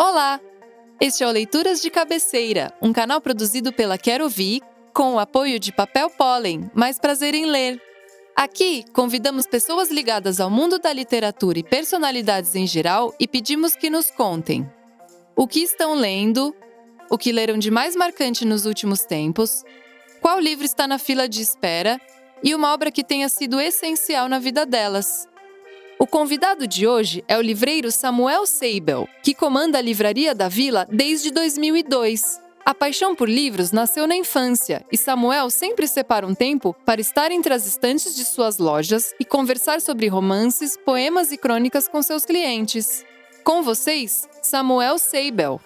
Olá! Este é o Leituras de Cabeceira, um canal produzido pela Quero Ouvir, com o apoio de Papel Pólen, mais prazer em ler. Aqui, convidamos pessoas ligadas ao mundo da literatura e personalidades em geral e pedimos que nos contem o que estão lendo, o que leram de mais marcante nos últimos tempos, qual livro está na fila de espera e uma obra que tenha sido essencial na vida delas. O convidado de hoje é o livreiro Samuel Seibel, que comanda a Livraria da Vila desde 2002. A paixão por livros nasceu na infância e Samuel sempre separa um tempo para estar entre as estantes de suas lojas e conversar sobre romances, poemas e crônicas com seus clientes. Com vocês, Samuel Seibel.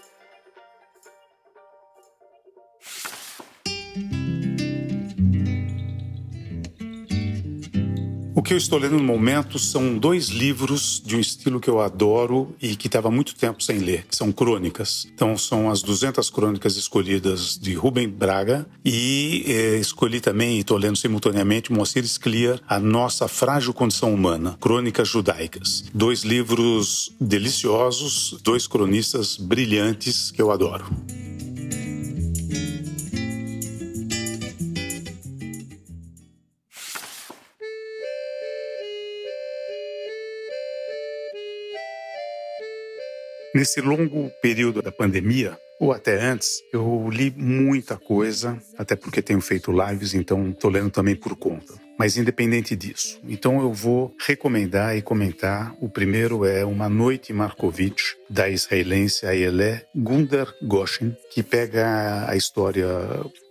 Que eu estou lendo no momento são dois livros de um estilo que eu adoro e que estava muito tempo sem ler, que são crônicas. Então são as 200 crônicas escolhidas de Rubem Braga e eh, escolhi também, e estou lendo simultaneamente, Moacir Scliar, A Nossa Frágil Condição Humana, Crônicas Judaicas. Dois livros deliciosos, dois cronistas brilhantes que eu adoro. Nesse longo período da pandemia, ou até antes, eu li muita coisa, até porque tenho feito lives, então estou lendo também por conta. Mas independente disso, então eu vou recomendar e comentar. O primeiro é Uma Noite Markovitch, da israelense Ayelé Gundar Goshen, que pega a história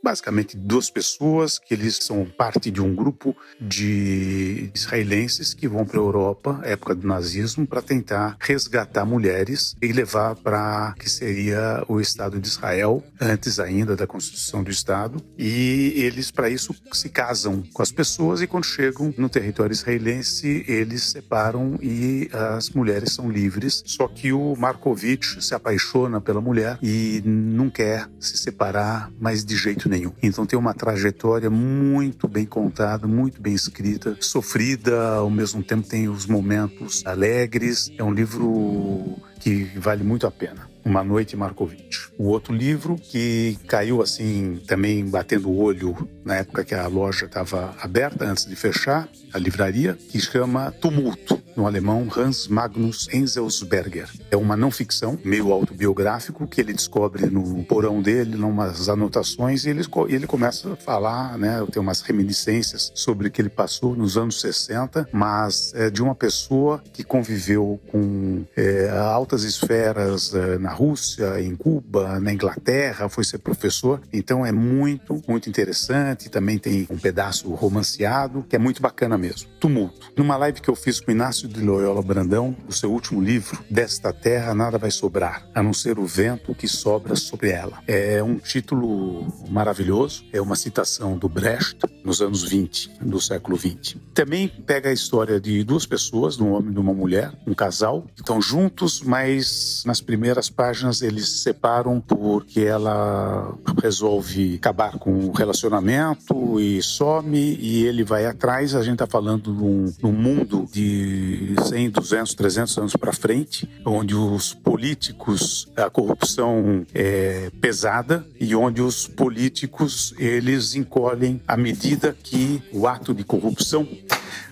basicamente duas pessoas que eles são parte de um grupo de israelenses que vão para a Europa, época do nazismo, para tentar resgatar mulheres e levar para que seria o Estado de Israel antes ainda da constituição do Estado. E eles para isso se casam com as pessoas e quando chegam no território israelense eles separam e as mulheres são livres. Só que o Markovitch se apaixona pela mulher e não quer se separar, mas de jeito nenhum. Então tem uma trajetória muito bem contada, muito bem escrita, sofrida, ao mesmo tempo tem os momentos alegres. É um livro que vale muito a pena. Uma Noite Markovitch. O outro livro que caiu assim, também batendo o olho na época que a loja estava aberta, antes de fechar, a livraria, que chama Tumulto no alemão Hans Magnus Enzelsberger. É uma não ficção, meio autobiográfico, que ele descobre no porão dele, umas anotações, e ele, ele começa a falar, né, tem umas reminiscências sobre o que ele passou nos anos 60, mas é de uma pessoa que conviveu com é, altas esferas é, na Rússia, em Cuba, na Inglaterra, foi ser professor. Então é muito, muito interessante. Também tem um pedaço romanceado, que é muito bacana mesmo. Tumulto. Numa live que eu fiz com Inácio de Loyola Brandão, o seu último livro, Desta Terra Nada Vai Sobrar, a não ser o vento que sobra sobre ela. É um título maravilhoso, é uma citação do Brecht, nos anos 20 do século 20. Também pega a história de duas pessoas, de um homem e de uma mulher, um casal, que estão juntos, mas nas primeiras páginas eles se separam porque ela resolve acabar com o relacionamento e some e ele vai atrás. A gente está falando num, num mundo de 100, 200, 300 anos para frente, onde os políticos, a corrupção é pesada e onde os políticos eles encolhem à medida que o ato de corrupção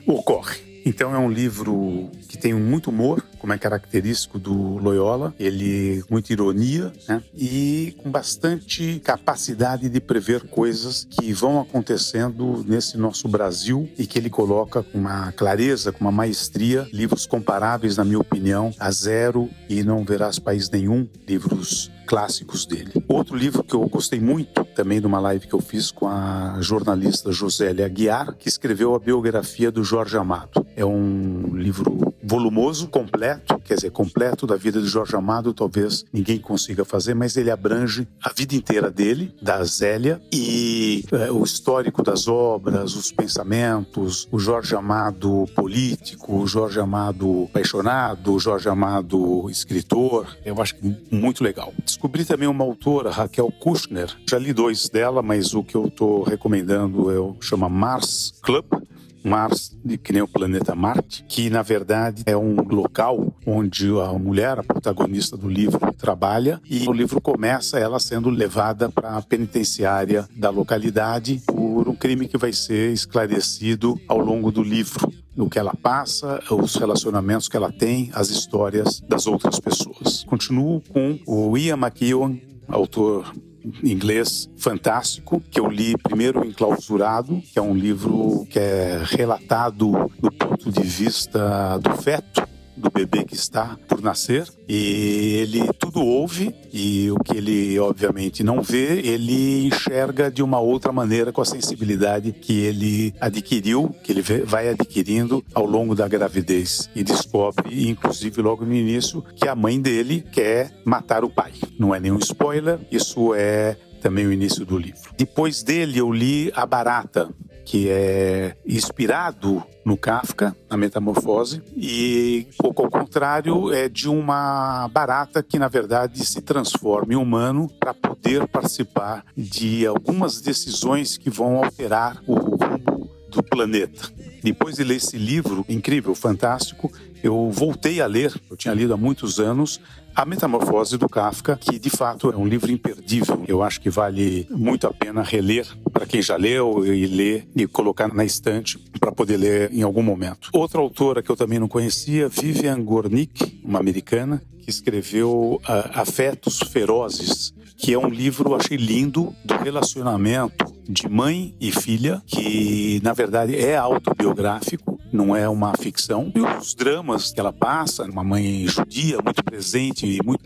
ocorre. Então é um livro que tem muito humor, como é característico do Loyola, ele muita ironia, né? E com bastante capacidade de prever coisas que vão acontecendo nesse nosso Brasil e que ele coloca com uma clareza, com uma maestria, livros comparáveis, na minha opinião, a zero e não verás país nenhum, livros clássicos dele. Outro livro que eu gostei muito, também de uma live que eu fiz com a jornalista Josélia Aguiar, que escreveu a biografia do Jorge Amado. É um livro volumoso, completo, quer dizer, completo da vida de Jorge Amado, talvez ninguém consiga fazer, mas ele abrange a vida inteira dele, da Zélia, e é, o histórico das obras, os pensamentos, o Jorge Amado político, o Jorge Amado apaixonado, o Jorge Amado escritor. Eu acho que muito legal. Descobri também uma autora, Raquel Kushner. Já li dois dela, mas o que eu estou recomendando é o chama Mars Club Mars, que nem o planeta Marte, que na verdade é um local onde a mulher, a protagonista do livro, trabalha e o livro começa ela sendo levada para a penitenciária da localidade por um crime que vai ser esclarecido ao longo do livro no que ela passa, os relacionamentos que ela tem, as histórias das outras pessoas. Continuo com o Ian McEwan, autor inglês fantástico, que eu li primeiro Enclausurado, que é um livro que é relatado do ponto de vista do feto do bebê que está por nascer e ele tudo ouve e o que ele obviamente não vê, ele enxerga de uma outra maneira com a sensibilidade que ele adquiriu, que ele vai adquirindo ao longo da gravidez e descobre, inclusive logo no início, que a mãe dele quer matar o pai. Não é nenhum spoiler, isso é também o início do livro. Depois dele eu li A Barata, que é inspirado no Kafka, na Metamorfose, e ao contrário é de uma barata que na verdade se transforma em humano para poder participar de algumas decisões que vão alterar o rumo do planeta. Depois de ler esse livro incrível, fantástico, eu voltei a ler, eu tinha lido há muitos anos, a Metamorfose do Kafka, que de fato é um livro imperdível. Eu acho que vale muito a pena reler para quem já leu e ler e colocar na estante para poder ler em algum momento. Outra autora que eu também não conhecia, Vivian Gornick, uma americana, que escreveu uh, Afetos Ferozes, que é um livro, achei lindo, do relacionamento de mãe e filha, que na verdade é autobiográfico não é uma ficção. E os dramas que ela passa, uma mãe judia muito presente e muito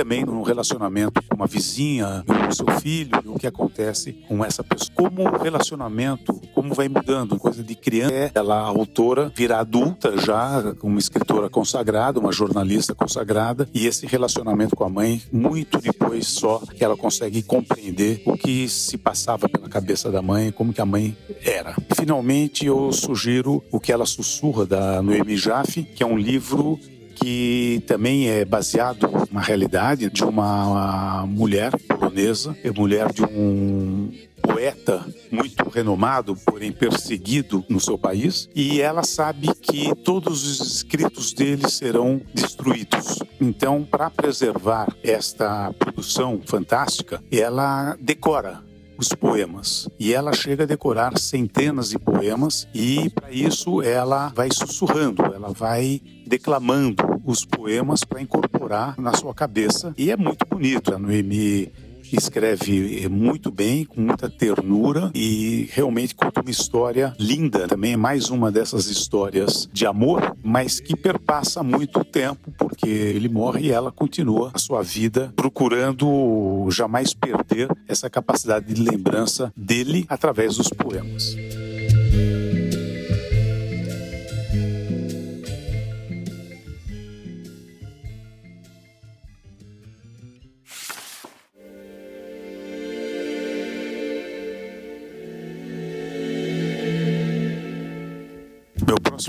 também no relacionamento com uma vizinha, com o seu filho, o que acontece com essa pessoa. Como o relacionamento, como vai mudando, coisa de criança, ela, a autora, vira adulta já, uma escritora consagrada, uma jornalista consagrada, e esse relacionamento com a mãe, muito depois só que ela consegue compreender o que se passava pela cabeça da mãe, como que a mãe era. Finalmente, eu sugiro o que ela sussurra da Noemi Jaffe, que é um livro que também é baseado na realidade de uma mulher polonesa, é mulher de um poeta muito renomado, porém perseguido no seu país, e ela sabe que todos os escritos dele serão destruídos. Então, para preservar esta produção fantástica, ela decora os poemas. E ela chega a decorar centenas de poemas e para isso ela vai sussurrando, ela vai declamando os poemas para incorporar na sua cabeça e é muito bonito. A Noemi escreve muito bem, com muita ternura e realmente uma história linda. Também mais uma dessas histórias de amor, mas que perpassa muito tempo, porque ele morre e ela continua a sua vida procurando jamais perder essa capacidade de lembrança dele através dos poemas.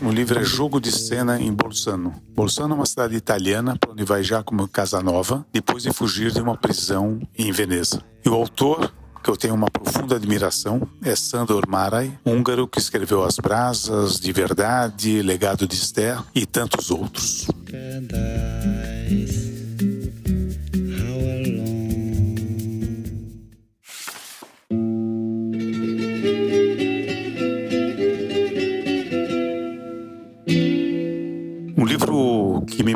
Próximo livro é Jogo de Cena em Bolzano. Bolzano é uma cidade italiana para onde vai Giacomo Casanova depois de fugir de uma prisão em Veneza. E o autor que eu tenho uma profunda admiração é Sandor Marai, húngaro que escreveu As Brasas, De Verdade, Legado de Esther e tantos outros.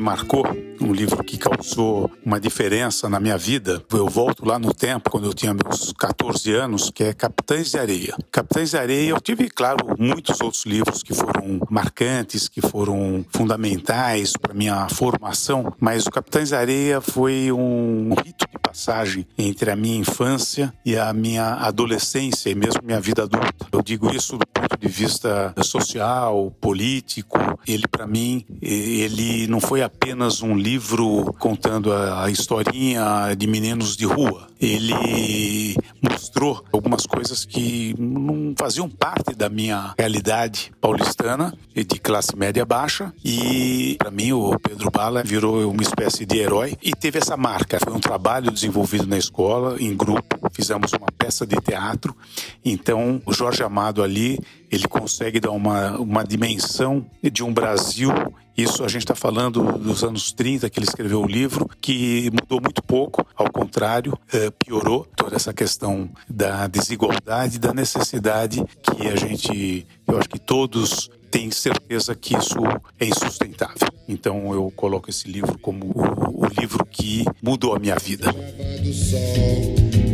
Marcou, um livro que causou uma diferença na minha vida. Eu volto lá no tempo, quando eu tinha meus 14 anos, que é Capitães de Areia. Capitães de Areia, eu tive, claro, muitos outros livros que foram marcantes, que foram fundamentais para minha formação, mas o Capitães de Areia foi um rito de passagem entre a minha infância e a minha adolescência e mesmo minha vida adulta. Eu digo isso do ponto de vista social, político. Ele, para mim, ele não foi apenas um livro contando a historinha de meninos de rua. Ele mostrou algumas coisas que não faziam parte da minha realidade paulistana de classe média baixa e para mim o Pedro Bala virou uma espécie de herói e teve essa marca. Foi um trabalho desenvolvido na escola, em grupo, fizemos uma peça de teatro. Então, o Jorge Amado ali, ele consegue dar uma, uma dimensão de um Brasil isso a gente está falando dos anos 30 que ele escreveu o livro, que mudou muito pouco, ao contrário, eh, piorou toda essa questão da desigualdade, da necessidade que a gente, eu acho que todos têm certeza que isso é insustentável. Então eu coloco esse livro como o, o livro que mudou a minha vida.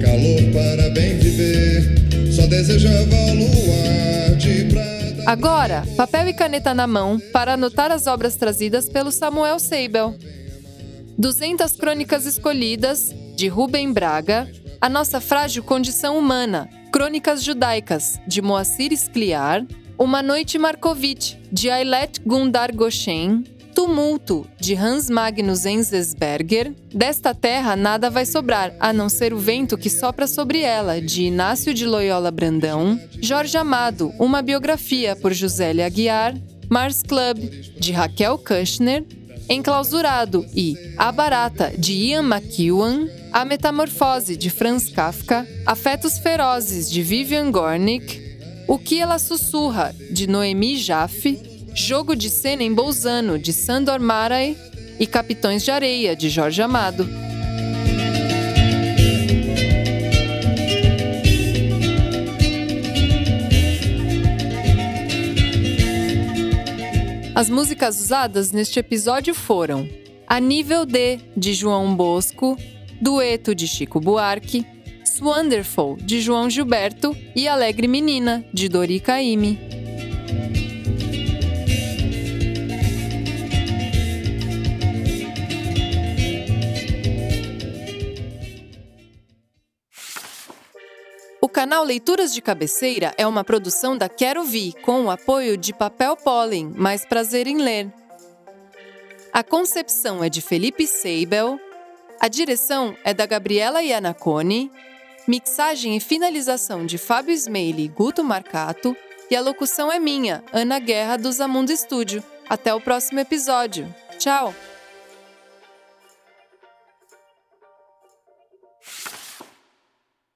Calor para bem viver, só desejava luar de Agora, papel e caneta na mão para anotar as obras trazidas pelo Samuel Seibel. 200 Crônicas Escolhidas, de Rubem Braga, A Nossa Frágil Condição Humana, Crônicas Judaicas, de Moacir Scliar, Uma Noite Markovitch, de Ailet Gundar Goshen, Tumulto, de Hans Magnus Enzensberger, Desta Terra Nada Vai Sobrar, a não ser o vento que sopra sobre ela, de Inácio de Loyola Brandão, Jorge Amado, uma biografia por Josélia Aguiar, Mars Club, de Raquel Kushner, Enclausurado e A Barata, de Ian McEwan, A Metamorfose, de Franz Kafka, Afetos Ferozes, de Vivian Gornick, O Que Ela Sussurra, de Noemi Jaffe, Jogo de Cena em Bolzano, de Sandor Maray e Capitões de Areia, de Jorge Amado. As músicas usadas neste episódio foram A Nível D, de João Bosco, Dueto, de Chico Buarque, Wonderful, de João Gilberto e Alegre Menina, de Dori Caymmi. Canal Leituras de Cabeceira é uma produção da Quero Vi, com o apoio de Papel Pólen, mais prazer em ler. A concepção é de Felipe Seibel, a direção é da Gabriela Iannacone, mixagem e finalização de Fábio Smeili e Guto Marcato, e a locução é minha, Ana Guerra do Zamundo Estúdio. Até o próximo episódio. Tchau!